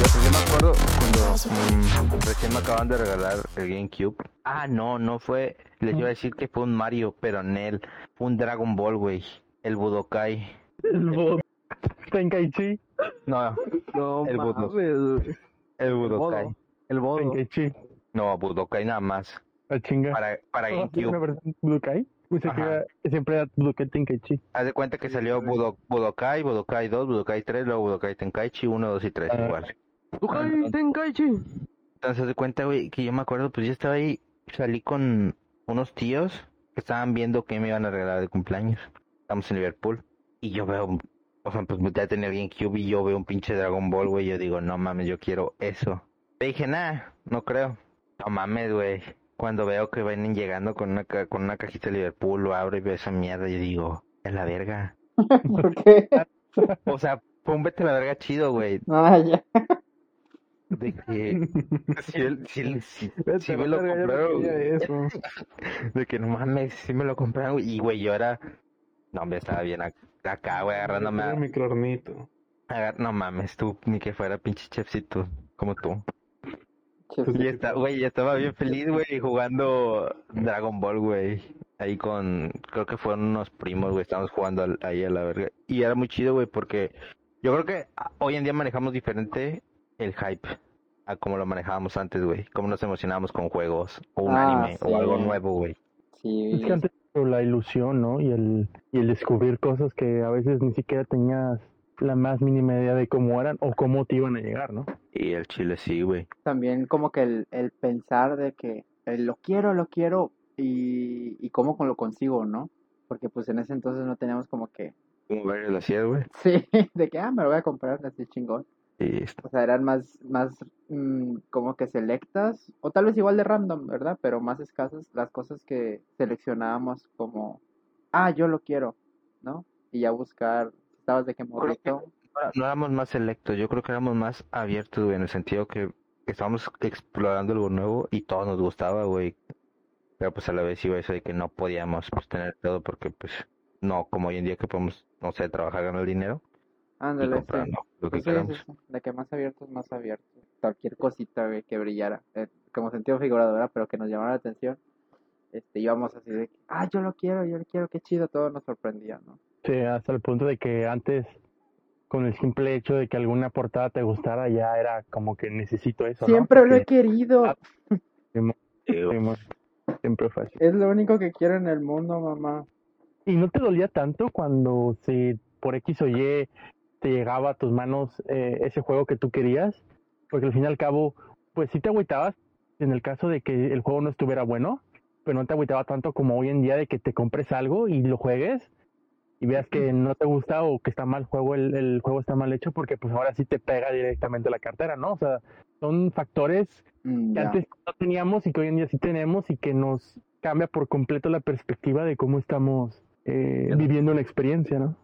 Yo, yo me acuerdo cuando recién me acaban de regalar el GameCube. Ah, no, no fue. Les iba a decir que fue un Mario, pero en él fue un Dragon Ball, güey. El Budokai. El bot. Tenkaichi. No, No El Budo. mames. el Budokai. El. Tenkaichi. No, Budokai nada más. La chinga. Para, para ¿Una GameCube. versión Budokai? Pensé que siempre era Budokai Tenkaichi. Haz de cuenta que salió Budo- Budokai, Budokai 2, Budokai 3, luego Budokai Tenkaichi 1, 2 y 3 Ah. igual. Budokai Tenkaichi. Entonces, haz de cuenta, güey, que yo me acuerdo, pues yo estaba ahí, salí con unos tíos que estaban viendo qué me iban a regalar de cumpleaños. Estamos en Liverpool. Y yo veo, o sea, pues ya tenía GameCube y yo veo un pinche Dragon Ball, güey. Yo digo, no mames, yo quiero eso. Le dije, nah, no creo. No mames, güey. Cuando veo que vienen llegando con una, ca- con una cajita de Liverpool, lo abro y veo esa mierda y digo, es la verga. ¿Por qué? O sea, fue un vete a la verga chido, güey. Ah, ya. De que, si, él- si, él- si, si me lo compraron, eso. De que no mames, si me lo compraron, güey. Y güey, yo era. No, hombre, estaba bien ac- acá, güey, agarrándome a. un microornito. agar- No mames, tú, ni que fuera pinche chefcito, como tú. Che, Y está, güey, ya estaba bien feliz, güey, jugando Dragon Ball, güey. Ahí con. Creo que fueron unos primos, güey, estábamos jugando al- ahí a la verga. Y era muy chido, güey, porque. Yo creo que hoy en día manejamos diferente el hype a como lo manejábamos antes, güey. Cómo nos emocionábamos con juegos, o un Ah, anime, o algo nuevo, güey. Sí, Es que antes la ilusión, ¿no? Y el, y el descubrir cosas que a veces ni siquiera tenías la más mínima idea de cómo eran o cómo te iban a llegar, ¿no? Y el chile sí, güey. también como que el, el pensar de que eh, lo quiero, lo quiero y, y cómo con- lo consigo, ¿no? Porque pues en ese entonces no teníamos como que, Como ver la hacías, güey. sí, de que, ah, me lo voy a comprar así chingón. Y esto. O sea, eran más, más mm, como que selectas, o tal vez igual de random, ¿verdad? Pero más escasas las cosas que seleccionábamos como, ah, yo lo quiero, ¿no? Y ya buscar, estabas de que morrito. No, éramos más selectos, yo creo que éramos más abiertos, güey, en el sentido que estábamos explorando algo nuevo y todo nos gustaba, güey. Pero pues a la vez iba eso de que no podíamos pues tener todo porque pues no como hoy en día que podemos, no sé, trabajar, ganar dinero Ándale, sí. lo que Pues sí, De que más abiertos, más abiertos. Cualquier cosita, güey, que brillara. eh, como sentido figurado, ¿verdad? Pero que nos llamara la atención. Este, íbamos así de, ah, yo lo quiero, yo lo quiero, qué chido, todo nos sorprendía, ¿no? Sí, hasta el punto de que antes, con el simple hecho de que alguna portada te gustara, ya era como que necesito eso, ¿no? Siempre lo he querido. Ah. Siempre fue así. Es lo único que quiero en el mundo, mamá. ¿Y no te dolía tanto cuando si por X o Y te llegaba a tus manos eh, ese juego que tú querías? Porque al fin y al cabo, pues sí te agüitabas en el caso de que el juego no estuviera bueno, pero no te agüitaba tanto como hoy en día de que te compres algo y lo juegues y veas que no te gusta o que está mal juego, el, el juego está mal hecho, porque pues ahora sí te pega directamente la cartera, ¿no? O sea, son factores Mm, que ya. antes no teníamos y que hoy en día sí tenemos y que nos cambia por completo la perspectiva de cómo estamos eh, viviendo una experiencia, ¿no?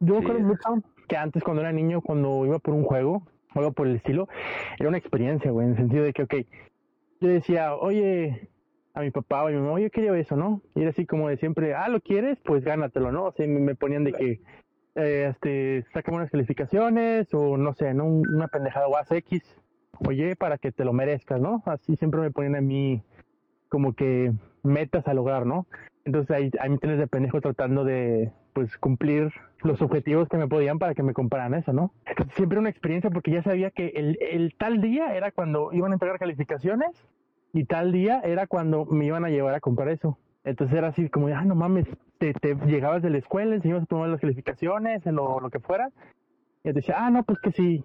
Yo me Sí. acuerdo mucho que antes cuando era niño, cuando iba por un juego o algo por el estilo, era una experiencia, güey, en el sentido de que, ok, yo decía, oye, a mi papá o a mi mamá, oye, quería eso, ¿no? Y era así como de siempre, ah, ¿lo quieres? Pues gánatelo, ¿no? O sea, me, me ponían de que, eh, este, sácame unas calificaciones o no sé, ¿no? Un- Una pendejada o X, oye, para que te lo merezcas, ¿no? Así siempre me ponían a mí como que metas a lograr, ¿no? Entonces ahí, ahí me tienes de pendejo tratando de, pues, cumplir los objetivos que me podían para que me compraran eso, ¿no? Siempre una experiencia porque ya sabía que el, el tal día era cuando iban a entregar calificaciones y tal día era cuando me iban a llevar a comprar eso. Entonces era así como, ah, no mames, te, te llegabas de la escuela, enseñabas a tomar las calificaciones, lo, lo que fuera, y decía, ah, no, pues que sí,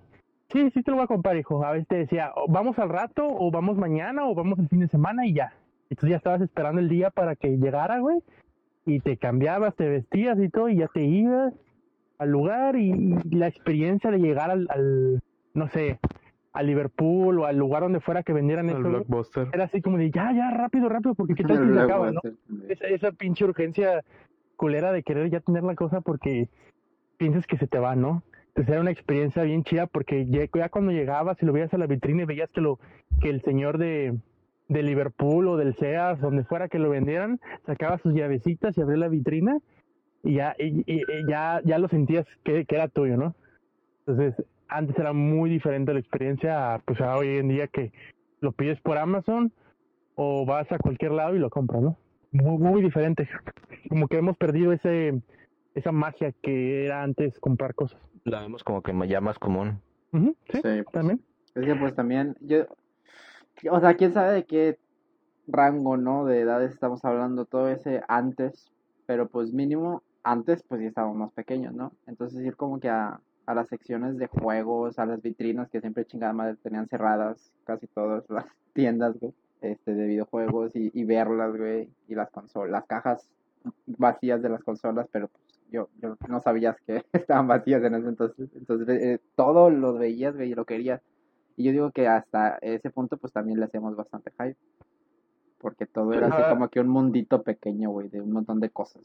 sí, sí te lo voy a comprar, hijo. A veces te decía, "O vamos al rato, o vamos mañana, o vamos el fin de semana y ya. Entonces ya estabas esperando el día para que llegara, güey, y te cambiabas, te vestías y todo, y ya te ibas al lugar, y, y la experiencia de llegar al, al, no sé, a Liverpool o al lugar donde fuera que vendieran El blockbuster. era así como de, ya, ya, rápido, rápido, porque qué tal si se acaba, ¿no? esa, esa pinche urgencia culera de querer ya tener la cosa porque piensas que se te va, ¿no? Entonces era una experiencia bien chida porque ya, ya cuando llegabas y lo veías a la vitrina y veías que lo que el señor de, de Liverpool o del Sears, donde fuera que lo vendieran, sacaba sus llavecitas y abría la vitrina y ya, y, y- y ya, ya lo sentías que, que era tuyo, ¿no? Entonces, antes era muy diferente la experiencia a, pues a hoy en día que lo pides por Amazon o vas a cualquier lado y lo compras, ¿no? Muy, muy diferente. Como que hemos perdido ese esa magia que era antes comprar cosas. La vemos como que ya más común. Sí, pues, también. Es que pues también, yo, o sea, quién sabe de qué rango, ¿no? De edades estamos hablando, todo ese antes, pero pues mínimo, antes pues ya estábamos más pequeños, ¿no? Entonces ir como que a, a las secciones de juegos, a las vitrinas que siempre chingada madre tenían cerradas, casi todas las tiendas, güey, este, de videojuegos y, y verlas, güey, y las consolas, las cajas vacías de las consolas, pero pues yo, yo no sabías que estaban vacías en ese entonces, entonces eh, todo lo veías, güey, y lo querías. Y yo digo que hasta ese punto pues también le hacíamos bastante hype. Porque todo era así como que un mundito pequeño, güey, de un montón de cosas.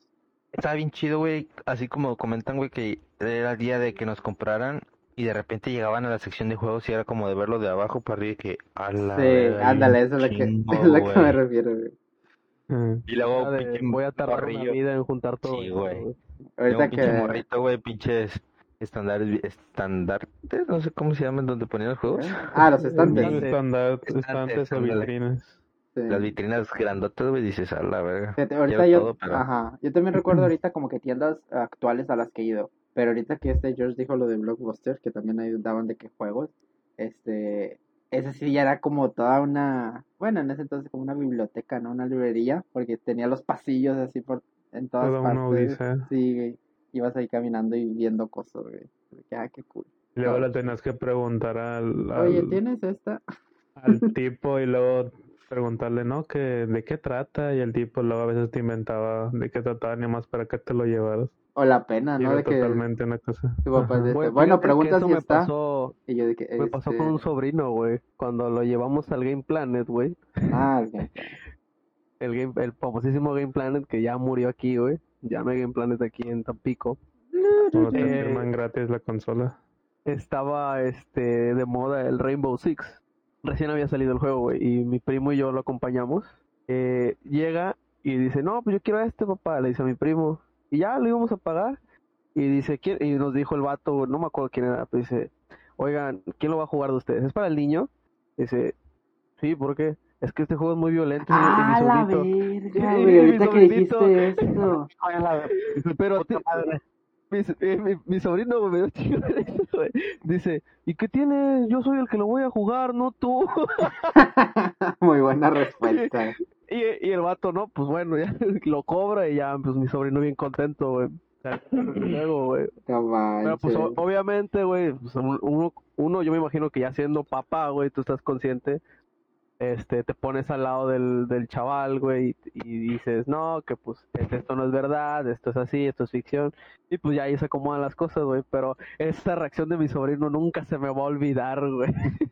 Estaba bien chido, güey. Así como comentan, güey, que era el día de que nos compraran y de repente llegaban a la sección de juegos y era como de verlo de abajo para arriba y que Sí, ándale, eso es lo que, es lo que me refiero, güey. Y luego, de, pinche voy a tardar una morrillo. vida en juntar todo. Sí, güey. Ahorita un pinche que... morrito, güey, pinches estándares, estandartes, no sé cómo se llaman, donde ponían los juegos. ¿eh? Ah, los estantes. Estantes o vitrinas. Sí. Las vitrinas grandotas, güey, dices, a la verga. Ahorita yo, todo, pero- ajá, yo también recuerdo ahorita como que tiendas actuales a las que he ido, pero ahorita que este George dijo lo de Blockbuster, que también ahí daban de qué juegos, este, ese sí ya era como toda una, bueno, en ese entonces como una biblioteca, ¿no? Una librería, porque tenía los pasillos así por, en todas Toda una partes, odisea. sí, güey, ibas ahí caminando y viendo cosas, güey, ah, qué cool. Y luego le tenías que preguntar al, Oye, ¿tienes esta? al tipo y luego preguntarle, ¿no? Que de qué trata y el tipo luego a veces te inventaba de qué trataba ni más para que te lo llevaras. O la pena, ¿no? era De que totalmente una cosa. papá este, bueno, que pregunta si me está, pasó, y yo de que, me pasó con este, un sobrino, güey. Cuando lo llevamos al Game Planet, güey. ah. El, game, el famosísimo Game Planet que ya murió aquí, güey. Llame Game Planet aquí en Tampico. Cuando te Eh, firman gratis la consola. Estaba este de moda el Rainbow Six. Recién había salido el juego, güey. Y mi primo y yo lo acompañamos. Eh, llega y dice, no, pues yo quiero a este papá, le dice a mi primo. Y ya lo íbamos a pagar. Y dice, ¿quién? Y nos dijo el vato, no me acuerdo quién era, pero dice, oigan, ¿quién lo va a jugar de ustedes? ¿Es para el niño? Dice, sí, ¿por qué? Es que este juego es muy violento. y- y mi Ah, la verga, güey, ahorita que dijiste. Pero ti- mi, eh, mi, mi sobrino me dio güey. Dice, ¿y qué tiene? Yo soy el que lo voy a jugar, no tú. Muy buena respuesta. Y, y el vato, no, pues bueno, ya lo cobra y ya, pues mi sobrino bien contento, güey. Luego, güey. Pero pues o- obviamente, güey, pues, un- uno, uno, yo me imagino que ya siendo papá, güey, tú estás consciente, este, te pones al lado del, del chaval, güey, y, y dices, no, que pues es- esto no es verdad, esto es así, esto es ficción, y pues ya ahí se acomodan las cosas, güey, pero esa reacción de mi sobrino nunca se me va a olvidar, güey.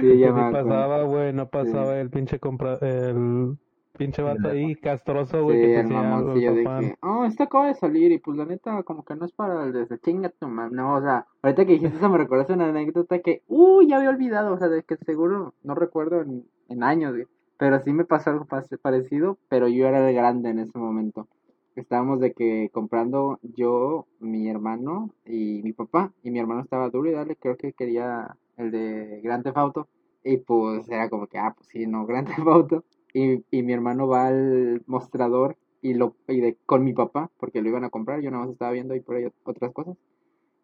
Sí, ya Pues me ni acuerdo. pasaba, güey, no pasaba el pinche compra, el pinche vato ahí castroso, güey, Sí, que el mamoncillo de que, oh, esto acaba de salir y pues la neta como que no es para el desde chinga tu madre. No, o sea, ahorita que dijiste eso me recordaste una anécdota que, uy, ya había olvidado, o sea, de que seguro no recuerdo en, en años, güey. Pero sí me pasó algo parecido, pero yo era de grande en ese momento. Estábamos de que comprando yo, mi hermano y mi papá, y mi hermano estaba duro y dale, creo que quería el de Grand Theft Auto. Y pues era como que, ah, pues sí, no, Grand Theft Auto. Y, y mi hermano va al mostrador y lo y de, con mi papá, porque lo iban a comprar, yo nada más estaba viendo ahí por ahí otras cosas.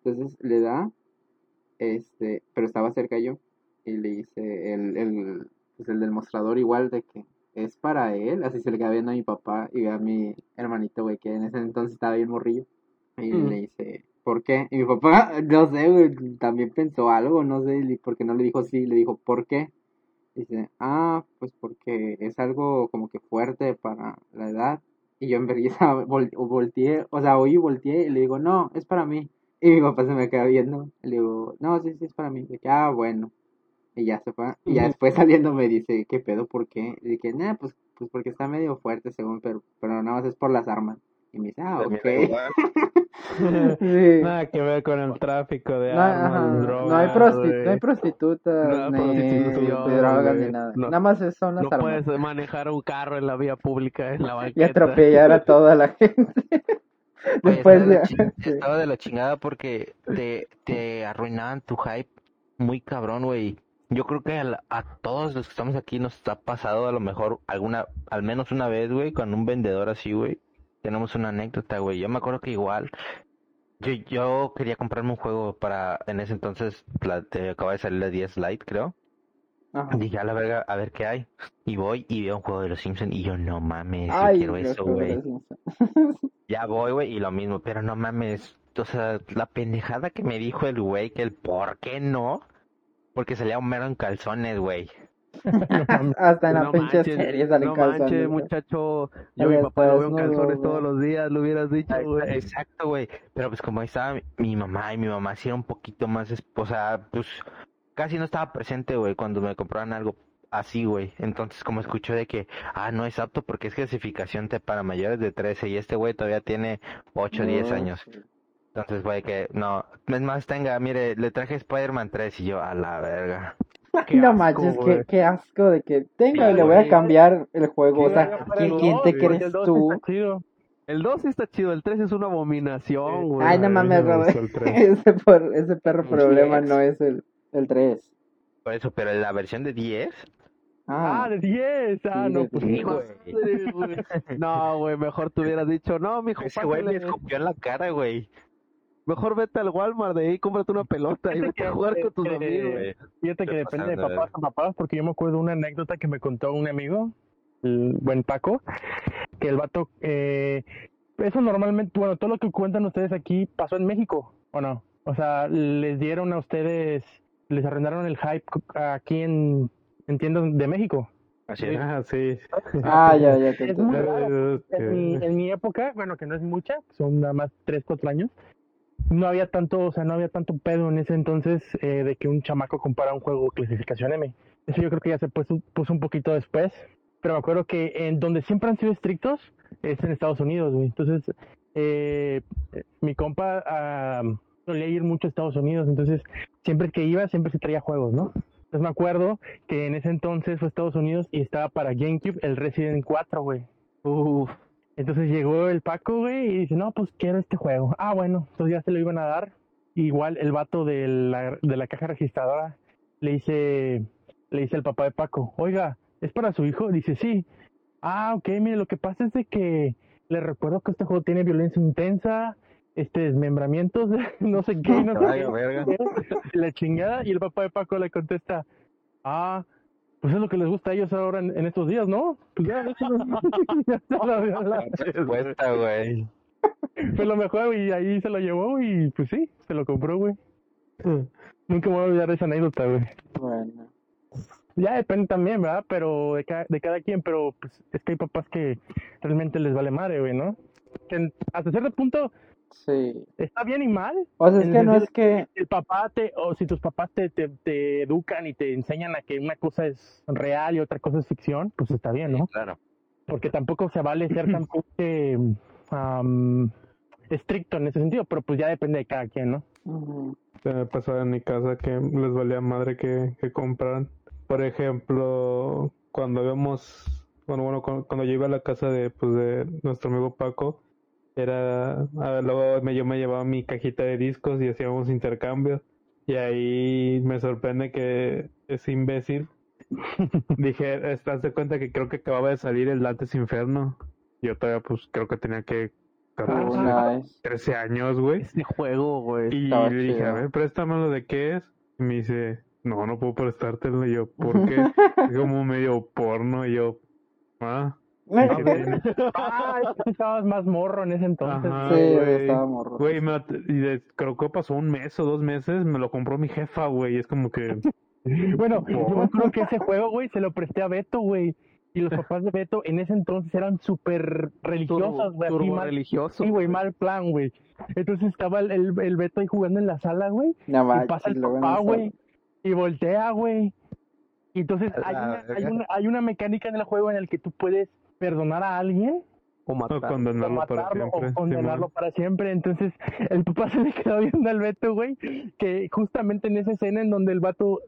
Entonces le da, este, pero estaba cerca yo, y le dice el, el, pues el del mostrador igual de que es para él, así se le queda viendo a mi papá y ve a mi hermanito, güey, que en ese entonces estaba bien morrillo. Y le dice, ¿por qué? Y mi papá, no sé, güey, también pensó algo, no sé, y porque no le dijo sí, le dijo, ¿por qué? Dice, ah, pues porque es algo como que fuerte para la edad. Y yo en vol- volteé, o sea, oí y volteé y le digo, no, es para mí. Y mi papá se me queda viendo. Le digo, no, sí, sí, es para mí. Y dije, ah, bueno. Y ya se fue. Y ya después saliendo me dice, ¿qué pedo? ¿Por qué? Y dije, nah, pues, pues porque está medio fuerte según, pero, pero nada más es por las armas. Y me dice, ah, ok. Sí. Nada que ver con el tráfico de No, armas, ajá, drogas, no hay, prosti- no hay prostitutas, No hay ni prostitución, drogas, ni nada. No. Nada más es- son las No armas. puedes manejar un carro en la vía pública en la Y banqueta. atropellar a toda la gente. Oye, Después estaba, de la ching- estaba de la chingada porque te, te arruinaban tu hype muy cabrón, güey. Yo creo que a, la- a todos los que estamos aquí nos ha pasado a lo mejor alguna, al menos una vez, güey, con un vendedor así, güey. Tenemos una anécdota, güey. Yo me acuerdo que igual, yo, yo quería comprarme un juego para, en ese entonces, la, te acaba de salir la 10 Lite, creo. Ajá. Dije, a la verga, a ver qué hay. Y voy y veo un juego de los Simpsons y yo, no mames, yo Ay, quiero eso, güey. Ya voy, güey, y lo mismo, pero no mames, o sea, la pendejada que me dijo el güey, que el por qué no, porque salía un mero en calzones, güey. Hasta en la No pinche manches, serie salen no calzones. manches, muchacho. Yo mi papá lo veo en calzones todos los días, lo hubieras dicho, güey. Exacto, güey, pero pues como ahí estaba mi, mi mamá, y mi mamá sí era un poquito más, o sea, pues casi no estaba presente, güey, cuando me compraban algo así, güey. Entonces, como escuchó de que, ah, no es apto porque es clasificación te para mayores de 13 y este güey todavía tiene 8 o 10 No, años. Entonces, güey, que no, es más, tenga, mire, le traje Spider-Man 3 y yo, a la verga. Qué no asco, manches, qué, qué asco de que tenga, Sí, le voy a cambiar el juego. O sea, ¿quién, el quién dos, te crees el tú? está chido. El 2 sí está chido, el 3 es una abominación, güey. Ay, no mames, me Robert. el. Ese, por, ese perro Un problema 10. no es el, el 3. Por eso, pero la versión de 10, Ah, Ah, de 10. Ah, Sí, no, pues 10. sí, Madre, güey. No, güey, mejor te hubieras dicho, no, mijo, ese güey me escupió en la cara, güey. Mejor vete al Walmart de ahí, cómprate una pelota y vete a jugar con tus amigos. güey. Fíjate que depende de papás a papás, porque yo me acuerdo de una anécdota que me contó un amigo, el buen Paco, que el vato, eh, eso normalmente, bueno, todo lo que cuentan ustedes aquí pasó en México, ¿o no? O sea, les dieron a ustedes, les arrendaron el hype aquí en, en tiendas de México. Así es. Ah, sí. ah, ya, ya te Es muy entendí. raro. Es En mi, en mi época, bueno, que no es mucha, son nada más 3, 4 años, no había tanto, o sea, no había tanto pedo en ese entonces eh, de que un chamaco compara un juego clasificación M. Eso yo creo que ya se puso, puso un poquito después, pero me acuerdo que en donde siempre han sido estrictos es en Estados Unidos, güey. Entonces, eh, mi compa ah, solía ir mucho a Estados Unidos, entonces siempre que iba, siempre se traía juegos, ¿no? Entonces me acuerdo que en ese entonces fue Estados Unidos y estaba para GameCube el Resident 4, güey. Uf, Entonces llegó el Paco, güey, y dice, no, pues quiero este juego. Ah, bueno, entonces ya se lo iban a dar. Igual el vato de la, de la caja registradora le dice, le dice al papá de Paco, oiga, ¿es para su hijo? Dice, sí. Ah, ok, mire, lo que pasa es de que le recuerdo que este juego tiene violencia intensa, este desmembramientos, no sé qué, no sé qué, la chingada, y el papá de Paco le contesta, ah, pues es lo que les gusta a ellos ahora en, en estos días, ¿no? Pues ya, Respuesta, güey. fue lo mejor y ahí se lo llevó y pues sí, se lo compró, güey. Nunca me voy a olvidar esa anécdota, güey. Bueno. Ya depende también, ¿verdad? Pero de, ca- de cada quien, pero pues es que hay papás que realmente les vale madre, güey, ¿no? Que en- hasta cierto punto Sí. está bien y mal. O sea, es que no es que... El papá te, o si tus papás te, te, te educan y te enseñan a que una cosa es real y otra cosa es ficción, pues está bien, ¿no? Claro. Porque tampoco se vale ser tan estricto en ese sentido, pero pues ya depende de cada quien, ¿no? Se me pasaba en mi casa que les valía madre que, que compraran. Por ejemplo, cuando íbamos, bueno, bueno, cuando, cuando yo iba a la casa de, pues, de nuestro amigo Paco, era, ah, luego me, yo me llevaba mi cajita de discos y hacíamos intercambio. Y ahí me sorprende que ese imbécil, dije, ¿estás de cuenta que creo que acababa de salir el Dantes Inferno? Yo todavía, pues, creo que tenía que 14, Oh, nice. 13 años, güey. ese juego, güey. Y le dije, chido. a ver, préstamelo de qué es. Y me dice, no, no puedo prestártelo. Y yo, ¿por qué? es como medio porno. Y yo, ah, tú estabas más morro en ese entonces. Ajá, Sí, güey. estaba morro. Güey, me at- y de- creo que pasó un mes o dos meses, me lo compró mi jefa, güey. Y es como que, Bueno, yo me acuerdo que ese juego, güey, se lo presté a Beto, güey. Y los papás de Beto en ese entonces eran súper religiosos, güey. turbo mal- religioso. Sí, güey, mal plan, güey. Entonces estaba el, el, el Beto ahí jugando en la sala, güey. No Y pasa el papá, güey. Y voltea, güey. Y entonces hay una, hay, una, hay una mecánica en el juego en el que tú puedes perdonar a alguien o matar. o condenarlo para matarlo siempre. o condenarlo para siempre. Entonces, el papá se le quedó viendo al Beto, güey, que justamente en esa escena en donde el vato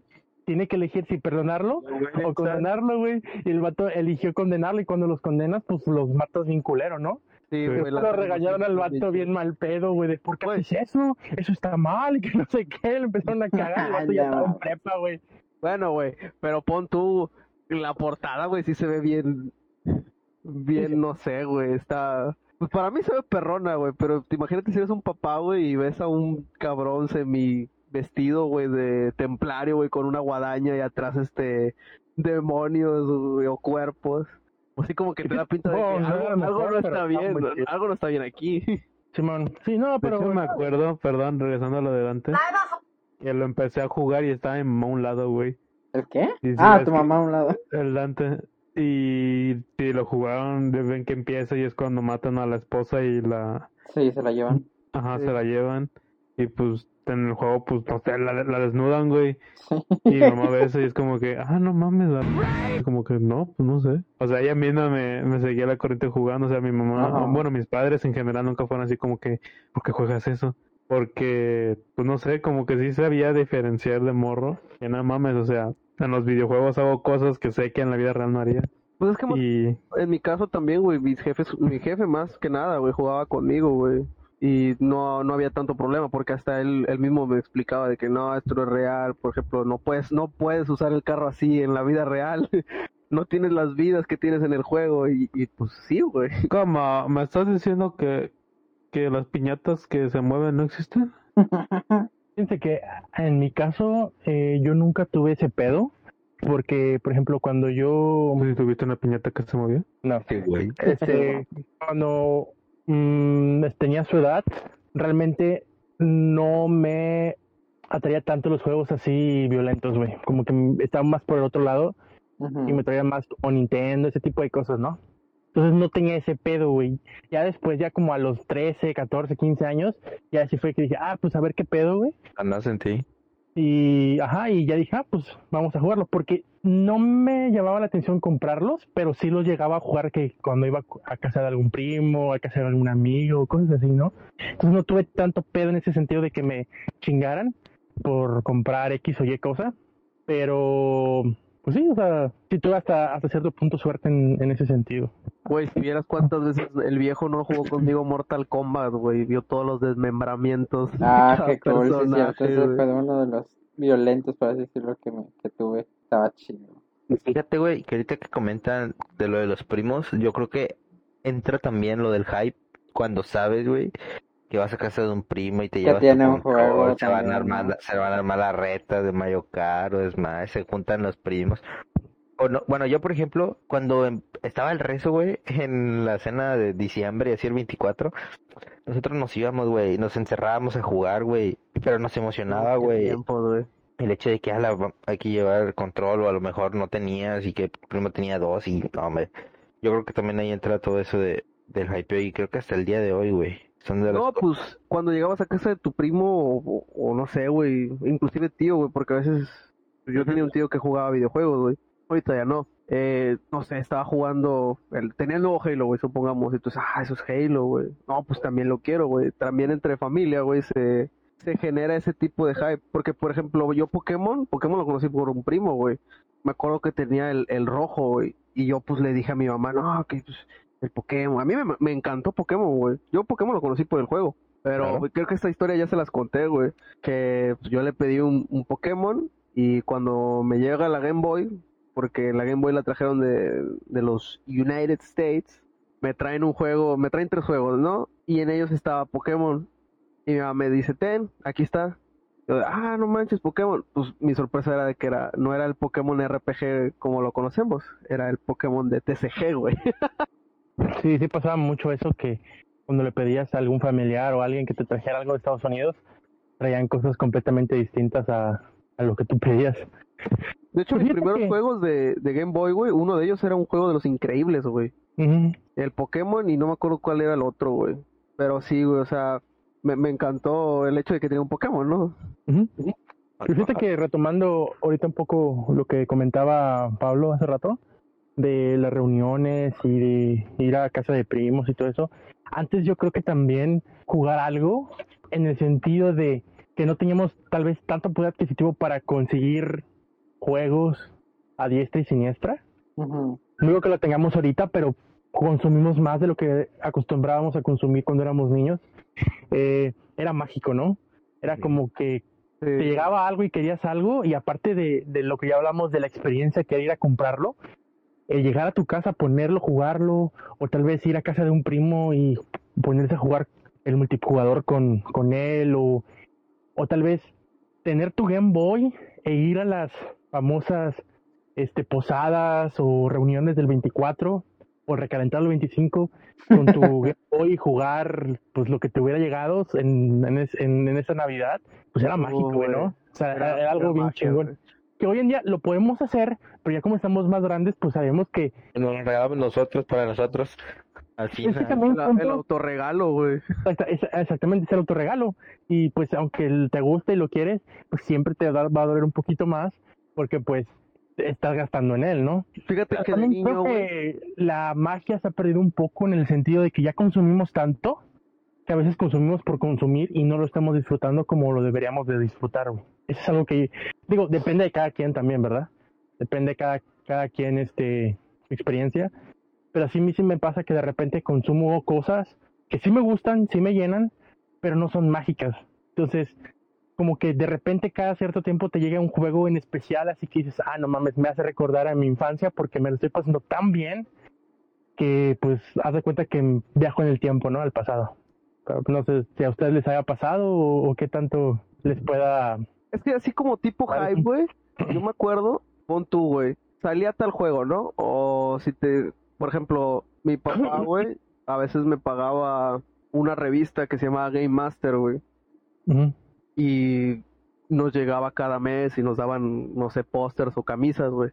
tiene que elegir si perdonarlo o condenarlo, güey, y el vato eligió condenarlo y cuando los condenas, pues los matas bien culero, ¿no? Sí, güey, la lo regañaron al vato bien mal pedo, güey, de por qué Güey. haces eso, eso está mal, y que no sé qué, le empezaron a cagar, el vato ya estaba en prepa, güey. Bueno, güey, pero pon tú la portada, güey, sí se ve bien, bien, no sé, güey, está... Pues para mí se ve perrona, güey, pero te imagínate si eres un papá, güey, y ves a un cabrón semi vestido, güey, de templario, güey, con una guadaña y atrás, este, demonios, güey, o cuerpos. O así como que te da pinta de que Oh, no, algo, mejor, no está bien, algo no está bien aquí. Simón, sí, no, pero... hecho, me acuerdo, perdón, regresando a lo de antes, que lo empecé a jugar y estaba en un lado, güey. ¿El qué? Ah, tu mamá a un lado. El Dante. Y si lo jugaron, ven que empieza y es cuando matan a la esposa y la... Sí, se la llevan. Ajá, Sí. se la llevan. Y pues en el juego, pues, no sé, la, la desnudan, güey. Sí. Y mamá ve eso y es como que, ah, no mames, la- como que no, pues no sé. O sea, ella misma me, me seguía la corriente jugando, o sea, mi mamá, Ajá. bueno, mis padres en general nunca fueron así como que, ¿por qué juegas eso? Porque, pues no sé, como que sí sabía diferenciar de morro. Que no mames, o sea, en los videojuegos hago cosas que sé que en la vida real no haría. Pues es que Y, En mi caso también, güey, mis jefes, mi jefe más que nada, güey, jugaba conmigo, güey. Y no, no había tanto problema porque hasta él, él mismo me explicaba de que no, esto no es real, por ejemplo, no puedes, no puedes usar el carro así en la vida real. No tienes las vidas que tienes en el juego y, y pues sí, güey. ¿cómo? ¿Me estás diciendo que, que las piñatas que se mueven no existen? Fíjense que en mi caso eh, yo nunca tuve ese pedo porque por ejemplo cuando yo ¿Como si tuviste una piñata que se movía? no Sí, güey. este cuando mm, tenía su edad realmente no me atraía tanto los juegos así violentos güey como que estaba más por el otro lado y me traía más como Nintendo ese tipo de cosas no entonces no tenía ese pedo güey ya después ya como a los 13 14 15 años ya así fue que dije ah pues a ver qué pedo güey Andas en ti. y, ajá, y ya dije, ah, pues vamos a jugarlo, porque no me llamaba la atención comprarlos, pero sí los llegaba a jugar que cuando iba a casa de algún primo, a casa de algún amigo, cosas así, ¿no? Entonces no tuve tanto pedo en ese sentido de que me chingaran por comprar X o Y cosa, pero pues sí, o sea, sí tuve hasta, hasta cierto punto suerte en, en ese sentido. Güey, si vieras cuántas veces el viejo no jugó conmigo Mortal Kombat, güey, vio todos los desmembramientos. de Ah, qué cool, sí, cierto. Ese fue uno de los violentos, por así decirlo, que, me, que tuve. Estaba chido. Fíjate, güey, que ahorita que comentan de lo de los primos, yo creo que entra también lo del hype cuando sabes, güey, que vas a casa de un primo y te llevas tu control, juego se van a armar, ¿no? se van a armar las retas de Mario Kart o Smash, se juntan los primos. O no, bueno, yo por ejemplo, cuando em- estaba el rezo, güey, en la cena de diciembre, así el 24, nosotros nos íbamos, güey, nos encerrábamos a jugar, güey, pero nos emocionaba, güey, el hecho de que "Ala, va- hay que llevar el control o a lo mejor no tenías y que primo tenía dos y no, hombre, yo creo que también ahí entra todo eso de del hype y creo que hasta el día de hoy, güey, son de las No, pues cuando llegabas a casa de tu primo o, o- o no sé, güey, inclusive tío, güey, porque a veces yo tenía un tío que jugaba videojuegos, güey. Ahorita ya no. Eh, no sé, estaba jugando, el, tenía el nuevo Halo, güey, supongamos, y tú dices, ah, eso es Halo, güey. No, pues también lo quiero, güey. También entre familia, güey, se, se genera ese tipo de hype. Porque, por ejemplo, yo Pokémon, Pokémon lo conocí por un primo, güey. Me acuerdo que tenía el, el rojo, güey. Y yo pues le dije a mi mamá, no, que pues, el Pokémon. A mí me, me encantó Pokémon, güey. Yo Pokémon lo conocí por el juego. Pero Claro. creo que esta historia ya se las conté, güey. Que pues, yo le pedí un, un Pokémon y cuando me llega la Game Boy, porque la Game Boy la trajeron de, de los United States, me traen un juego, me traen tres juegos, ¿no? Y en ellos estaba Pokémon. Y mi mamá me dice, ten, aquí está. Yo, ah, no manches, Pokémon. Pues mi sorpresa era de que era, no era el Pokémon RPG como lo conocemos, era el Pokémon de TCG, güey. Sí, sí pasaba mucho eso que cuando le pedías a algún familiar o a alguien que te trajera algo de Estados Unidos, traían cosas completamente distintas a, a lo que tú pedías. De hecho, Pues mis primeros que- juegos de, de Game Boy, güey, uno de ellos era un juego de los increíbles, güey. El Pokémon y no me acuerdo cuál era el otro, güey. Pero sí, güey, o sea, me, me encantó el hecho de que tenía un Pokémon, ¿no? Y fíjate que retomando ahorita un poco lo que comentaba Pablo hace rato, de las reuniones y de ir a casa de primos y todo eso, antes yo creo que también jugar algo en el sentido de que no teníamos tal vez tanto poder adquisitivo para conseguir juegos a diestra y siniestra. Ujú. No digo que lo tengamos ahorita, pero consumimos más de lo que acostumbrábamos a consumir cuando éramos niños. Eh, era mágico, ¿no? Era Sí. como que te llegaba algo y querías algo, y aparte de, de lo que ya hablamos de la experiencia que era ir a comprarlo, el llegar a tu casa, ponerlo, jugarlo, o tal vez ir a casa de un primo y ponerse a jugar el multijugador con, con él, o, o tal vez tener tu Game Boy e ir a las famosas este, posadas o reuniones del 24 o recalentar el 25 con tu Game Boy y jugar pues lo que te hubiera llegado en, en, en- en esa Navidad, pues era mágico, güey, ¿no? O sea, era, algo era bien chingón. Que hoy en día lo podemos hacer, pero ya como estamos más grandes, pues sabemos que Nos lo regalamos nosotros para nosotros. Al final. La- el autorregalo, güey. Exactamente es el autorregalo. Y pues aunque te guste y lo quieres, pues siempre te va a doler un poquito más porque pues estás gastando en él, ¿no? Fíjate que de También niño, creo que la magia se ha perdido un poco en el sentido de que ya consumimos tanto que a veces consumimos por consumir y no lo estamos disfrutando como lo deberíamos de disfrutar, güey. Es algo que, digo, depende de cada quien también, ¿verdad? Depende de cada, cada quien, este, experiencia. Pero así a mí sí me pasa que de repente consumo cosas que sí me gustan, sí me llenan, pero no son mágicas. Entonces, como que de repente cada cierto tiempo te llega un juego en especial, así que dices, ah, no mames, me hace recordar a mi infancia porque me lo estoy pasando tan bien que pues haz de cuenta que viajo en el tiempo, ¿no? Al pasado. Pero no sé si a ustedes les haya pasado o qué tanto les pueda... Es que así como tipo Vale. hype, güey. Yo me acuerdo, pon tú, güey. Salía tal juego, ¿no? O si te, por ejemplo, mi papá, güey, a veces me pagaba una revista que se llamaba Game Master, güey. Y nos llegaba cada mes y nos daban, no sé, pósters o camisas, güey.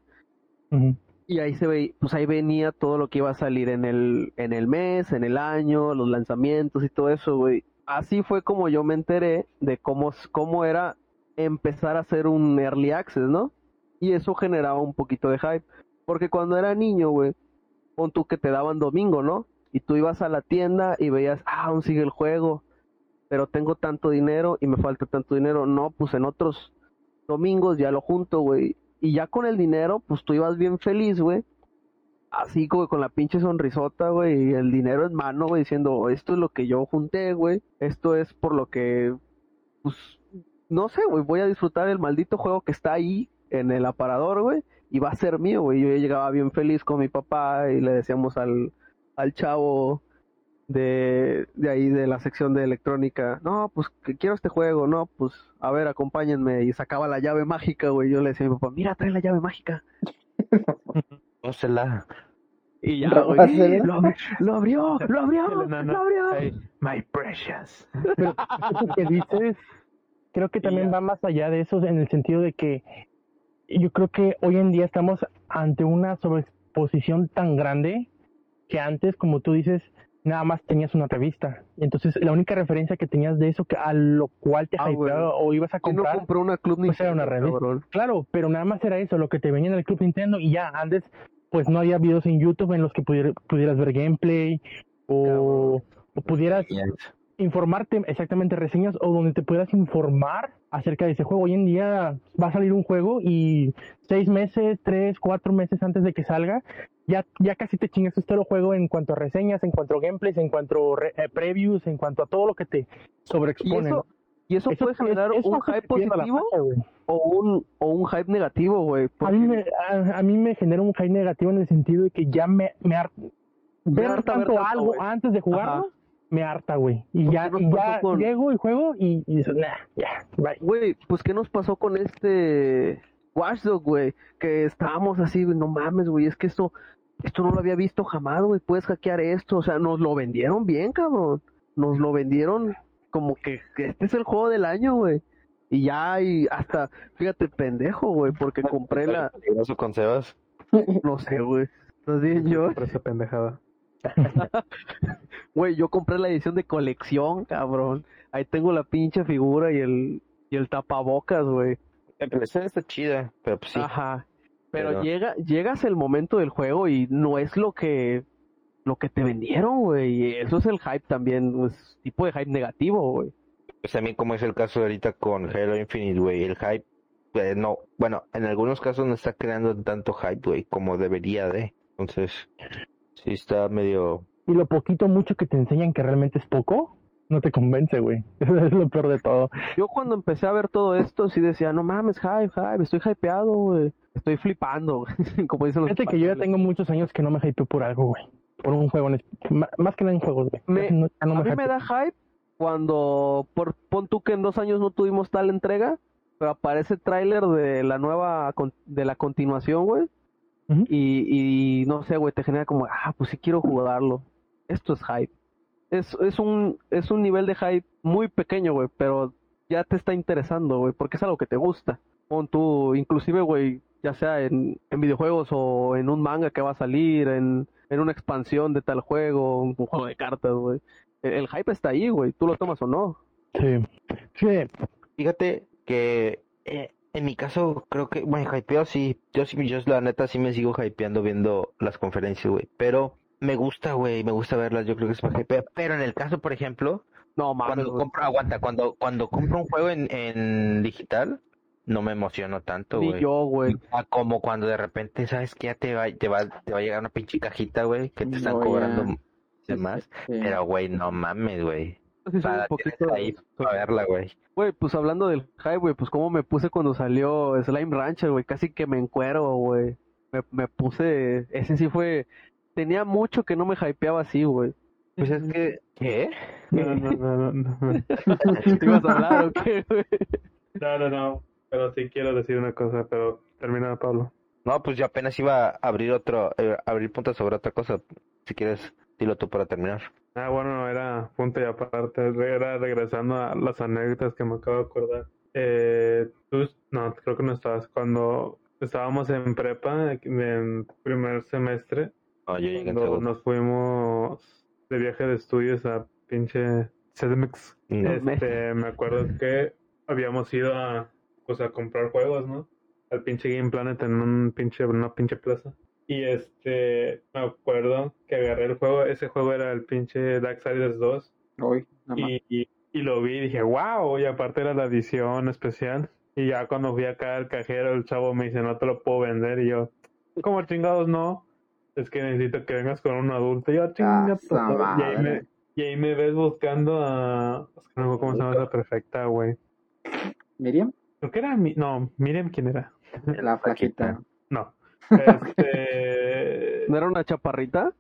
Y ahí se ve, pues ahí venía todo lo que iba a salir en el, en el mes, en el año, los lanzamientos y todo eso, güey. Así fue como yo me enteré de cómo, cómo era empezar a hacer un early access, ¿no? Y eso generaba un poquito de hype. Porque cuando era niño, güey, pon tú que te daban domingo, ¿no? Y tú ibas a la tienda y veías, ah, aún sigue el juego, pero tengo tanto dinero y me falta tanto dinero. No, pues en otros domingos ya lo junto, güey. Y ya con el dinero, pues tú ibas bien feliz, güey. Así como con la pinche sonrisota, güey, y el dinero en mano, güey, diciendo, esto es lo que yo junté, güey. Esto es por lo que, pues, no sé, güey, voy a disfrutar el maldito juego que está ahí en el aparador, güey. Y va a ser mío, güey. Yo ya llegaba bien feliz con mi papá y le decíamos al, al chavo de, de ahí de la sección de electrónica, no, pues que quiero este juego, no, pues a ver, acompáñenme y sacaba la llave mágica, güey, yo le decía a mi papá, mira, trae la llave mágica. No se la. Y ya, güey, ¿Hacela? lo, abri- lo abrió, lo abrió, No, no. lo abrió. Ay, my precious. Pero eso que dices, creo que también va más allá de eso en el sentido de que yo creo que hoy en día estamos ante una sobreexposición tan grande que antes, como tú dices, nada más tenías una revista. Entonces la única referencia que tenías de eso que a lo cual te Ah, hypeaba o ibas a ¿Quién no comprar, compró una club pues era una Nintendo, revista. cabrón? Claro, pero nada más era eso, lo que te venía en el Club Nintendo y ya, antes pues no había videos en YouTube en los que pudiera- pudieras ver gameplay o, o pudieras informarte exactamente reseñas o donde te puedas informar acerca de ese juego. Hoy en día va a salir un juego y seis meses, tres, cuatro meses antes de que salga, ya, ya casi te chingas todo el juego en cuanto a reseñas, en cuanto a gameplays, en cuanto a eh, previews, en cuanto a todo lo que te Y sobreexpone. eso, ¿no? y eso, puede es- generar eso un hype positivo o un, o un hype negativo, güey. A mí, me, a, a mí me genera un hype negativo en el sentido de que ya me, me ver harta ver tanto algo antes de jugarlo, Ajá. Me harta, güey. Y ya, ¿qué nos y ya con- llego y juego y, y dices, nah, ya, bye. Güey, pues ¿qué nos pasó con este Watchdog, güey? Que estábamos así, güey, no mames, güey, es que esto, esto no lo había visto jamás, güey, puedes hackear esto, o sea, nos lo vendieron bien, cabrón, nos lo vendieron como que, que este es el juego del año, güey. Y ya, y hasta, fíjate, pendejo, güey, porque compré la, Peligroso con Sebas. no sé, güey, bien, yo, Por esa pendejada. Güey, yo compré la edición de colección, cabrón, ahí tengo la pinche figura y el, y el tapabocas, güey. La está chida, pero pues sí. Ajá. Pero, Pero- llega, llegas el momento del juego y no es lo que lo que te vendieron, güey. Y Eso es el hype también, tipo de hype negativo, güey. Pues también como es el caso ahorita con Halo Infinite, güey, el hype, eh, no, bueno, en algunos casos no está creando tanto hype, güey, como debería de. Entonces, sí está medio... Y lo poquito mucho que te enseñan que realmente es poco, no te convence, güey. Eso es lo peor de todo. Yo cuando empecé a ver todo esto, sí decía, no mames, hype, hype, estoy hypeado, güey. Estoy flipando, güey. Como dicen los Fíjate que yo ya tengo muchos años que no me hypeo por algo, güey. Por un juego, en más que nada en juegos, güey. Me- Casi no- ya no A mí me da hype cuando, por, pon tú que en dos años no tuvimos tal entrega, pero aparece tráiler de la nueva, de la continuación, güey. Y, y no sé, güey, te genera como, ah, pues sí quiero jugarlo. Esto es hype. Es, es un, es un nivel de hype muy pequeño, güey, pero ya te está interesando, güey, porque es algo que te gusta. Pon tú, inclusive, güey, ya sea en, en videojuegos o en un manga que va a salir, en, en una expansión de tal juego, un juego de cartas, güey. El, el hype está ahí, güey, tú lo tomas o no. Sí. Sí, Fíjate que eh, en mi caso creo que, bueno, hypeo sí, yo sí, yo la neta sí me sigo hypeando viendo las conferencias, güey, pero me gusta, güey, me gusta verlas, yo creo que es para hypear, pero en el caso, por ejemplo, No mames, cuando güey. compro, aguanta, cuando, cuando compro un juego en, en digital, no me emociono tanto, güey. yo, güey. Ah, como cuando de repente sabes que ya te va, te va, te va a llegar una pinche cajita, güey, que te están No, ya. cobrando de más. sí. Pero, güey, no mames, güey. Sí, soy un poquito- ahí para verla, güey. Güey, pues hablando del hype, güey, pues cómo me puse cuando salió Slime Rancher, güey, casi que me encuero, güey. Me, me puse, ese sí fue, tenía mucho que no me hypeaba así, güey. Pues es que, ¿qué? No, no, no, no, no. ¿Te ibas a hablar o qué, güey? No, no, no. Pero sí quiero decir una cosa, pero termina Pablo. No, pues yo apenas iba a abrir otro, eh, abrir puntos sobre otra cosa. Si quieres, dilo tú para terminar. Ah, bueno, era punto y aparte, era regresando a las anécdotas que me acabo de acordar. Eh, tú, no, creo que no estabas. Cuando estábamos en prepa, en primer semestre, No, yo llegué cuando nos fuimos de viaje de estudios a pinche CDMX, No. este, me acuerdo que habíamos ido a, pues, a comprar juegos, ¿no? Al pinche Game Planet en un pinche, en una pinche plaza. Y este, me acuerdo que agarré el juego, ese juego era el pinche Darksiders 2. Uy, nada más. Y, y, y lo vi y dije, wow, y aparte era la edición especial. Y ya cuando fui acá al cajero, el chavo me dice, no te lo puedo vender. Y yo, como chingados no? Es que necesito que vengas con un adulto. Y yo, Ah, tu madre". y, ahí me, y ahí me ves buscando a... no cómo se llama esa perfecta, güey. Miriam, Creo que era... Mi... No, Miriam, ¿quién era? la flaquita. No. Este... ¿No era una chaparrita?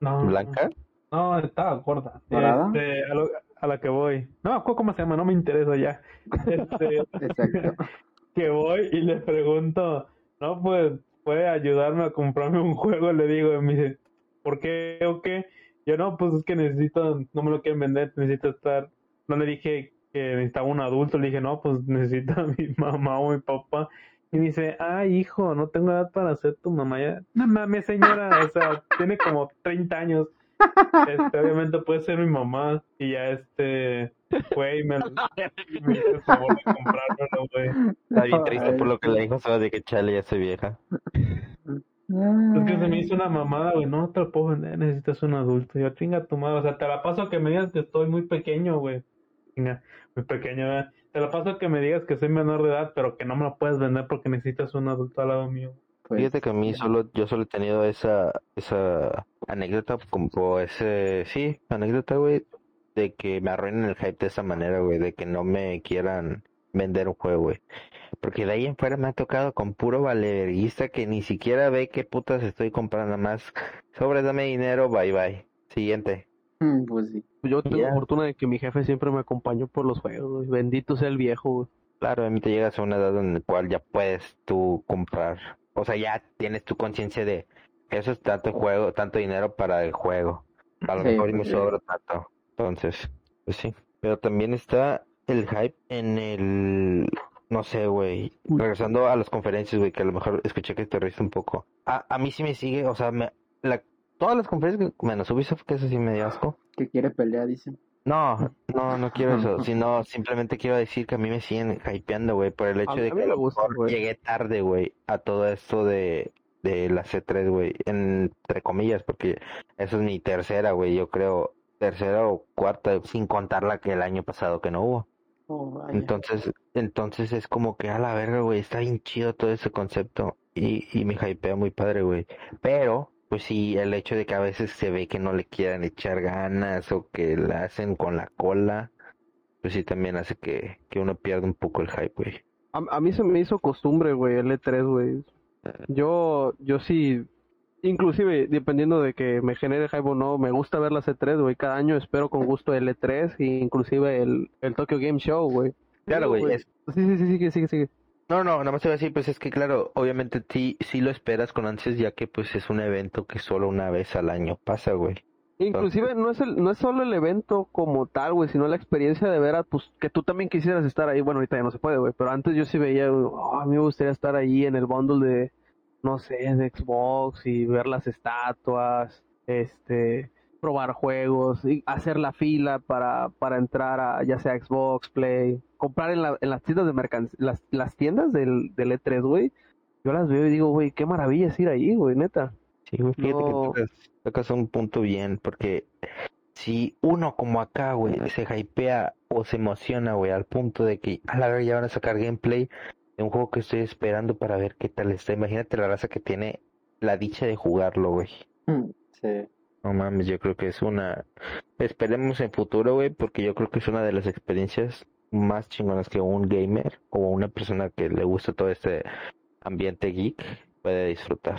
no. ¿Blanca? No, estaba gorda. Este, a, lo- a la que voy. No cómo se llama, no me interesa ya. Este, Exacto. que voy y le pregunto, no, pues, puede ayudarme a comprarme un juego, le digo, y me dice, ¿por qué o qué? Yo no, pues es que necesito, no me lo quieren vender, necesito estar, no le dije que necesitaba un adulto, le dije, no, pues necesito a mi mamá o mi papá. Y me dice, ah, hijo, no tengo edad para ser tu mamá ya. No mames, señora, o sea, tiene como 30 años. Este, obviamente puede ser mi mamá. Y ya este, fue y me, me hizo el favor de comprármelo, güey. Está bien triste Ay, por lo que le dijo, solo de que chale, ya soy vieja. Es que se me hizo una mamada, güey. No te lo puedo vender, necesitas un adulto. Yo, chinga tu madre. O sea, te la paso que me digas que estoy muy pequeño, güey. Chinga, muy pequeño, ¿verdad? Te la paso que me digas que soy menor de edad, pero que no me lo puedes vender porque necesitas un adulto al lado mío. Pues, Fíjate que a mí solo, yo solo he tenido esa, esa anécdota, como ese, sí, anécdota, güey, de que me arruinen el hype de esa manera, güey, de que no me quieran vender un juego, güey. Porque de ahí en fuera me ha tocado con puro valeverguista que ni siquiera ve qué putas estoy comprando más. Sobre, dame dinero, bye bye. Siguiente. Mm, Pues sí. Yo tengo Ya. fortuna de que mi jefe siempre me acompañó por los juegos, güey. Bendito sea el viejo, güey. Claro, a mí te llegas a una edad en la cual ya puedes tú comprar. O sea, ya tienes tu conciencia de eso es tanto juego, tanto dinero para el juego. A lo Sí, mejor me sí. sobra tanto. Entonces, pues sí. Pero también está el hype en el, no sé, güey. Regresando a las conferencias, güey, que a lo mejor escuché que te reíste un poco. A, a mí sí me sigue, o sea, me, la, todas las conferencias, que- menos Ubisoft, que eso sí me dio asco. Que quiere pelea, dicen. No, no, no quiero eso, sino simplemente quiero decir que a mí me siguen hypeando, güey, por el hecho de que gusta, llegué tarde, güey, a todo esto de, de la C3, güey, entre comillas, porque eso es mi tercera, güey, yo creo, tercera o cuarta, sin contar la que el año pasado que no hubo. Oh. Entonces, entonces es como que a la verga, güey, está bien chido todo ese concepto y, y me hypea muy padre, güey. Pero, pues sí, el hecho de que a veces se ve que no le quieran echar ganas o que la hacen con la cola, pues sí también hace que, que uno pierda un poco el hype, güey. A, a mí se me hizo costumbre, güey, el E3, güey. Yo, yo sí, inclusive, dependiendo de que me genere hype o no, me gusta ver la C3, güey. Cada año espero con gusto el E3 e inclusive el, el Tokyo Game Show, güey. Claro, güey, Sí, sí, sí, sigue, sigue, sigue. No, no, nada más te voy a decir, pues es que claro, obviamente sí, sí lo esperas con ansias ya que pues es un evento que solo una vez al año pasa, güey. Inclusive no es el, no es solo el evento como tal, güey, sino la experiencia de ver a, pues, que tú también quisieras estar ahí. Bueno, ahorita ya no se puede, güey, pero antes yo sí veía, oh, a mí me gustaría estar ahí en el bundle de, no sé, de Xbox y ver las estatuas, este, probar juegos, y hacer la fila para, para entrar a ya sea Xbox, Play, comprar en, la, en las tiendas de mercancía, las, las tiendas del, del E3, güey. Yo las veo y digo, güey, qué maravilla es ir ahí, güey, neta. Sí, güey, fíjate que No. tocas, tocas un punto bien, porque si uno como acá, güey, se hypea o se emociona, güey, al punto de que a la verdad ya van a sacar gameplay de un juego que estoy esperando para ver qué tal está. Imagínate la raza que tiene la dicha de jugarlo, güey. Mm, Sí. No mames, yo creo que es una... Esperemos en futuro, güey, porque yo creo que es una de las experiencias más chingonas que un gamer o una persona que le gusta todo este ambiente geek puede disfrutar.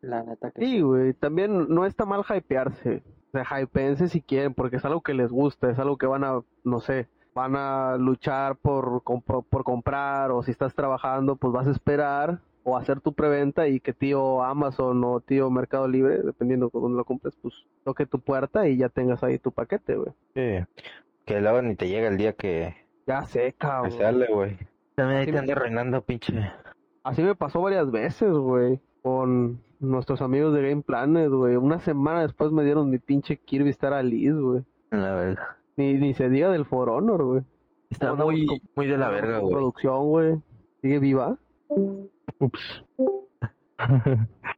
La neta que Sí, güey, también no está mal hypearse. O sea, hypeense si quieren, porque es algo que les gusta, es algo que van a, no sé, van a luchar por, comp- por comprar, o si estás trabajando, pues vas a esperar, o hacer tu preventa y que tío Amazon o tío Mercado Libre, dependiendo de dónde lo compres, pues toque tu puerta y ya tengas ahí tu paquete, güey. Sí. Que luego ni te llega el día que, Ya sé, cabrón. sale, güey. También ahí te anda arruinando, pinche. Así me pasó varias veces, güey, con nuestros amigos de Game Planet, güey. Una semana después me dieron mi pinche Kirby Star Alice, güey. La verdad. Ni, ni se diga del For Honor, güey. Está muy, con- muy de la verga, güey. Producción, güey. Sigue viva. Ups.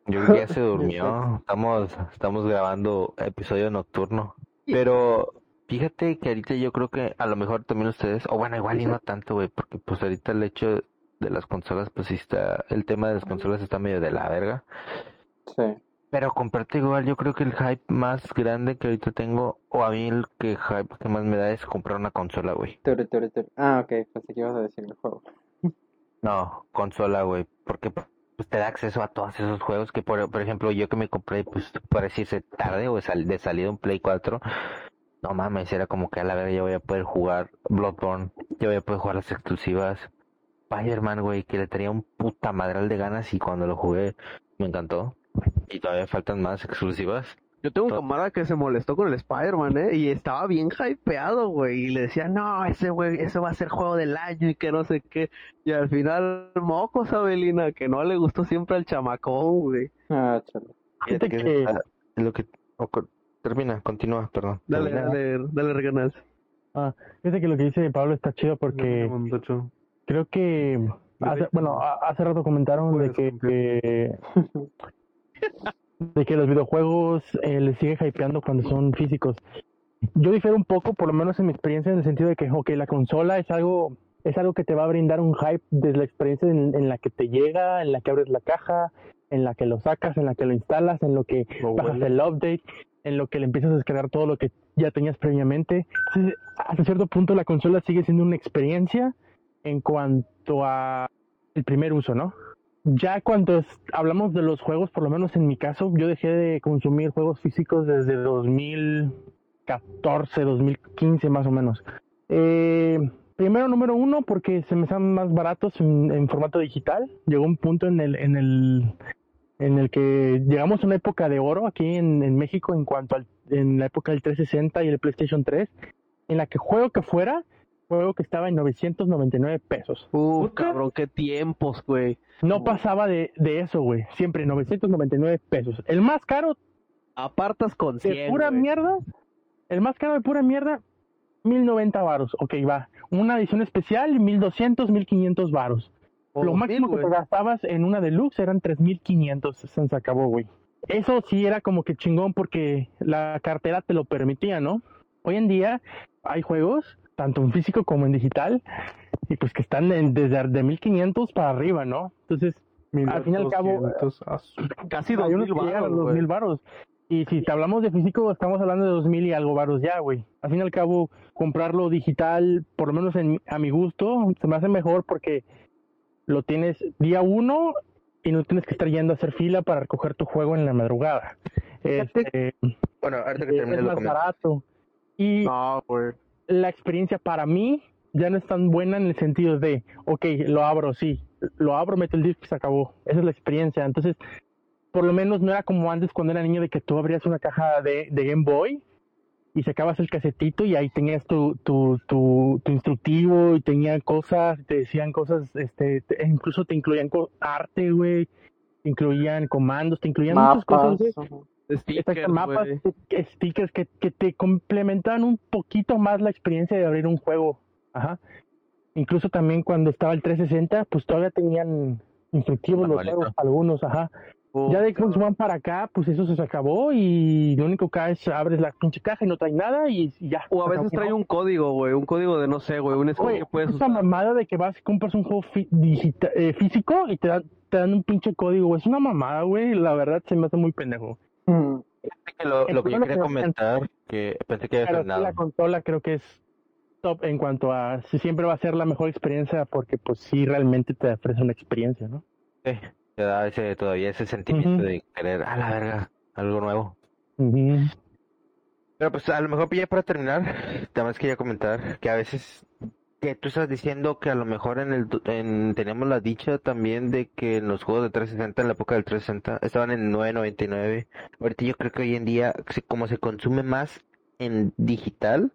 Yo creo que ya se durmió. Estamos, estamos grabando episodio nocturno. Pero fíjate que ahorita yo creo que a lo mejor también ustedes, o bueno, igual y no tanto, güey, porque pues ahorita el hecho de las consolas, pues sí está, el tema de las consolas está medio de la verga. sí. Pero comprarte igual, yo creo que el hype más grande que ahorita tengo, o a mí el que hype que más me da es comprar una consola, güey. Ah, ok, pensé que ibas a decir el juego. No, consola, güey, porque pues te da acceso a todos esos juegos que, por, por ejemplo, yo que me compré, pues, por decirse tarde o sal- de salida un Play 4, no mames, era como que a la verga ya voy a poder jugar Bloodborne, ya voy a poder jugar las exclusivas. Spider-Man, güey, que le tenía un puta madral de ganas y cuando lo jugué me encantó. Y todavía faltan más exclusivas. Yo tengo un camarada que se molestó con el Spider-Man, ¿eh? Y estaba bien hypeado, güey. Y le decía, no, ese güey, ese va a ser juego del año y que no sé qué. Y al final, mocos, Abelina, que no le gustó siempre al chamacón, güey. Ah, chale. Fíjate que que- es lo que... termina, continúa, perdón. Dale, Termina. dale, dale, Reganas. Fíjate que lo que dice Pablo está chido porque creo que hace, bueno hace rato comentaron de que, que- de que los videojuegos eh, les sigue hypeando cuando son físicos. Yo difiero un poco, por lo menos en mi experiencia, en el sentido de que ok, la consola es algo es algo que te va a brindar un hype desde la experiencia en, en la que te llega, en la que abres la caja, en la que lo sacas, en la que lo instalas, en lo que Lo bajas huele. el update, en lo que le empiezas a descargar todo lo que ya tenías previamente. Entonces, hasta cierto punto la consola sigue siendo una experiencia en cuanto a el primer uso, ¿no? Ya cuando hablamos de los juegos, por lo menos en mi caso, yo dejé de consumir juegos físicos desde 2014, 2015 más o menos. Eh, primero, número uno, porque se me están más baratos en, en formato digital. Llegó un punto en el, en el en el que llegamos a una época de oro aquí en, en México en cuanto al en la época del 360 y el PlayStation 3, en la que juego que fuera, juego que estaba en 999 pesos. Uh, Puta. cabrón, qué tiempos, güey. No pasaba de, de eso, güey. Siempre 999 pesos. El más caro Apartas con de 100, pura güey. mierda, el más caro de pura mierda, 1090 varos, ok, va. Una edición especial, 1200, 1500 varos. Lo 2000, máximo que te gastabas en una deluxe eran 3500, se acabó, güey. Eso sí era como que chingón porque la cartera te lo permitía, ¿no? Hoy en día hay juegos, tanto en físico como en digital, y pues que están en- desde de 1500 para arriba, ¿no? Entonces, Al fin y al cabo, 1200, ah, Casi hay dos unos mil que llegan a baros, varos. Y si te hablamos de físico, estamos hablando de dos mil y algo varos ya, güey. Al fin y al cabo, comprarlo digital, por lo menos en, a mi gusto, se me hace mejor porque lo tienes día uno y no tienes que estar yendo a hacer fila para recoger tu juego en la madrugada. Este, Bueno, ahorita que es termine más barato. Y No, la experiencia para mí ya no es tan buena en el sentido de, ok, lo abro, sí, lo abro, meto el disco y se acabó. Esa es la experiencia. Entonces, por lo menos no era como antes cuando era niño de que tú abrías una caja de, de Game Boy y sacabas el casetito y ahí tenías tu, tu, tu, tu instructivo y tenían cosas, te decían cosas, este, te- incluso te incluían co- arte, güey, te incluían comandos, te incluían muchas cosas, Mapas. güey. Stickers, mapas, stickers que, que te complementaban un poquito más la experiencia de abrir un juego. Ajá. Incluso también cuando estaba el 360, pues todavía tenían instructivos los juegos, algunos, ajá. Puta, Ya de Xbox One para acá, pues eso se acabó y lo único que es abres la pinche caja y no trae nada y, y ya. O a veces acabó. trae un código, güey. Un código de no sé, güey. Un skin que puedes esa mamada de que vas y compras un juego digita- eh, físico y te dan, te dan un pinche código, güey. Es una mamada, güey. La verdad se me hace muy pendejo. Ujú. Que lo, lo que yo quería comentar, que pensé que sí, frenado. la consola creo que es top en cuanto a si siempre va a ser la mejor experiencia porque pues sí realmente te ofrece una experiencia, ¿no? Sí, te da ese, todavía ese sentimiento de querer, a la verga, algo nuevo. Pero pues a lo mejor ya para terminar, también quería comentar que a veces que tú estás diciendo que a lo mejor en el en, teníamos la dicha también de que en los juegos de 360 en la época del 360 estaban en 9.99. Ahorita yo creo que hoy en día como se consume más en digital,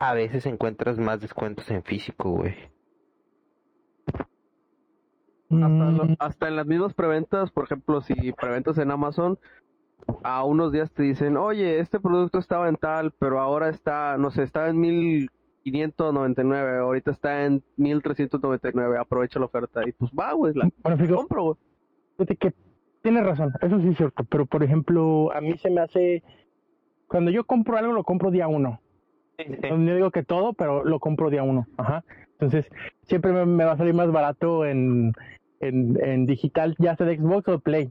a veces encuentras más descuentos en físico, güey. Hasta, Mm, lo- hasta en las mismas preventas, por ejemplo, si preventas en Amazon, a unos días te dicen, oye, este producto estaba en tal, pero ahora está, no sé, está en 1599, ahorita está en 1399, aprovecha la oferta. Y pues va, güey, la bueno, compro, güey. fíjate que tienes razón, eso sí es cierto, pero por ejemplo, a mí se me hace cuando yo compro algo lo compro día uno. No digo que todo, pero lo compro día uno. Ajá. Entonces, siempre me, me va a salir más barato en, en, en digital, ya sea de Xbox o de Play.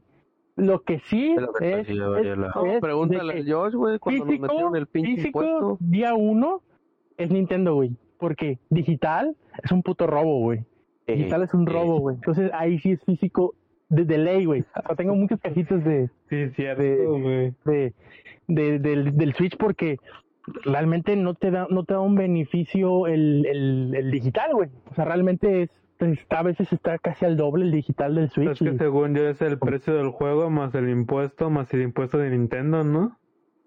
Lo que sí Es lo que te es. No, pregúntale a Josh, güey, cuando nos físico, metieron el pinche físico, impuesto. día uno es Nintendo, güey. Porque digital es un puto robo, güey. Digital es un robo, güey. Entonces ahí sí es físico de, de ley, güey. O sea, tengo muchas cajitas de, Sí, cierto, De- de, de- del, del Switch porque realmente no te da no te da un beneficio el, el, el digital, güey. O sea, realmente es está, a veces está casi al doble el digital del Switch. Es que y- según yo es el precio del juego más el impuesto más el impuesto de Nintendo, ¿no?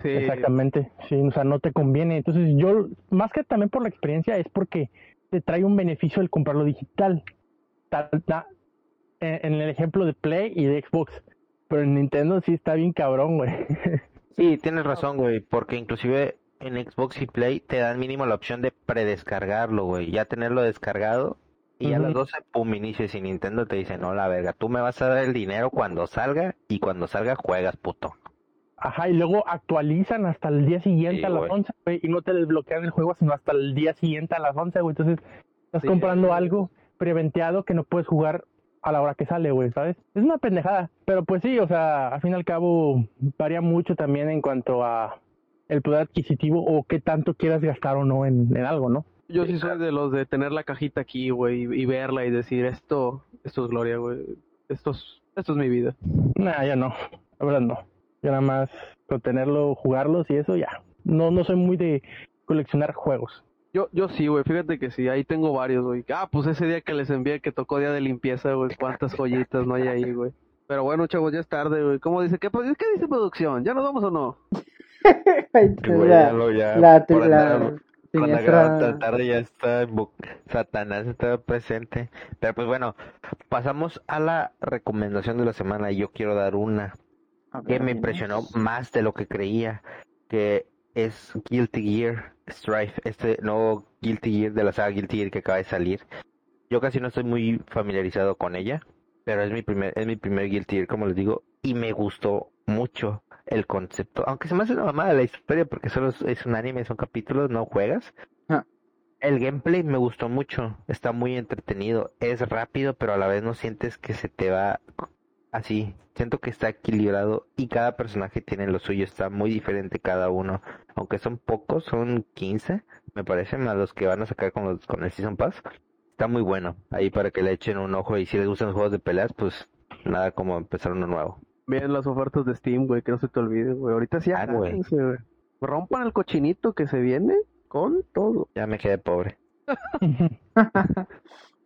Sí, Exactamente, sí, o sea, no te conviene. Entonces, yo, más que también por la experiencia, es porque te trae un beneficio el comprarlo digital. Ta- ta- En en el ejemplo de Play y de Xbox. Pero en Nintendo sí está bien cabrón, güey. Sí, tienes razón, güey, porque inclusive en Xbox y Play te dan mínimo la opción de predescargarlo, güey, ya tenerlo descargado y a las Ujú. 12, pum, inicies y Nintendo te dice, no, la verga, tú me vas a dar el dinero cuando salga y cuando salga juegas, puto. Ajá, y luego actualizan hasta el día siguiente Sí, a las güey. 11, güey, y no te desbloquean el juego sino hasta el día siguiente a las 11, güey. Entonces, estás Sí, comprando sí. algo preventeado que no puedes jugar a la hora que sale, güey, ¿sabes? Es una pendejada, pero pues sí, o sea, al fin y al cabo varía mucho también en cuanto a el poder adquisitivo o qué tanto quieras gastar o no en, en algo, ¿no? Yo sí soy de los de tener la cajita aquí, güey, y, y verla y decir, esto, esto es gloria, güey. Esto es, esto es mi vida. Nah, ya no, la verdad no. Yo nada más con tenerlo, jugarlos y eso ya. No, no soy muy de coleccionar juegos. Yo, yo sí, güey, fíjate que sí, ahí tengo varios, güey. Ah, pues ese día que les envié que tocó día de limpieza, güey, cuántas joyitas no hay ahí, güey. Pero bueno, chavos, ya es tarde, güey. ¿Cómo dice? ¿Qué, ¿Qué dice producción? ¿Ya nos vamos o no? Ay, Güey, la, ya lo- ya, la, la siniestra. tarde ya está Satanás está presente. Pero pues bueno, pasamos a la recomendación de la semana y yo quiero dar una que me impresionó más de lo que creía, que es Guilty Gear Strife, este nuevo Guilty Gear de la saga Guilty Gear que acaba de salir. Yo casi no estoy muy familiarizado con ella, pero es mi primer, es mi primer Guilty Gear, como les digo, y me gustó mucho el concepto, aunque se me hace una mamada la historia porque solo es, un anime, son capítulos, no juegas. Ah. El gameplay me gustó mucho, está muy entretenido, es rápido, pero a la vez no sientes que se te va así. Siento que está equilibrado y cada personaje tiene lo suyo, está muy diferente cada uno. Aunque son pocos, son 15, me parece, más los que van a sacar con, los, con el Season Pass. Está muy bueno, ahí para que le echen un ojo y si les gustan los juegos de peleas, pues nada como empezar uno nuevo. Bien las ofertas de Steam, güey, que no se te olviden, güey. Ahorita sí Ah, güey. Rompan el cochinito que se viene con todo. Ya me quedé pobre.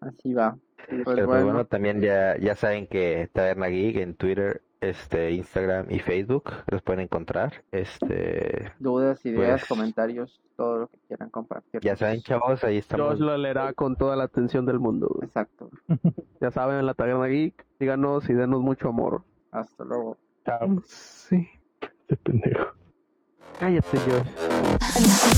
Así va. Pues Pero pues bueno, bueno, también ya, ya saben que Taberna Geek en Twitter, este, Instagram y Facebook los pueden encontrar. Este, dudas, ideas, pues- comentarios, todo lo que quieran compartir. ya saben, chavos, ahí estamos. Josh lo leerá con toda la atención del mundo, güey. Exacto. Ya saben, en la Taberna Geek, síganos y denos mucho amor. Hasta luego. Chao. Sí. Ese pendejo. Cállate, Josh.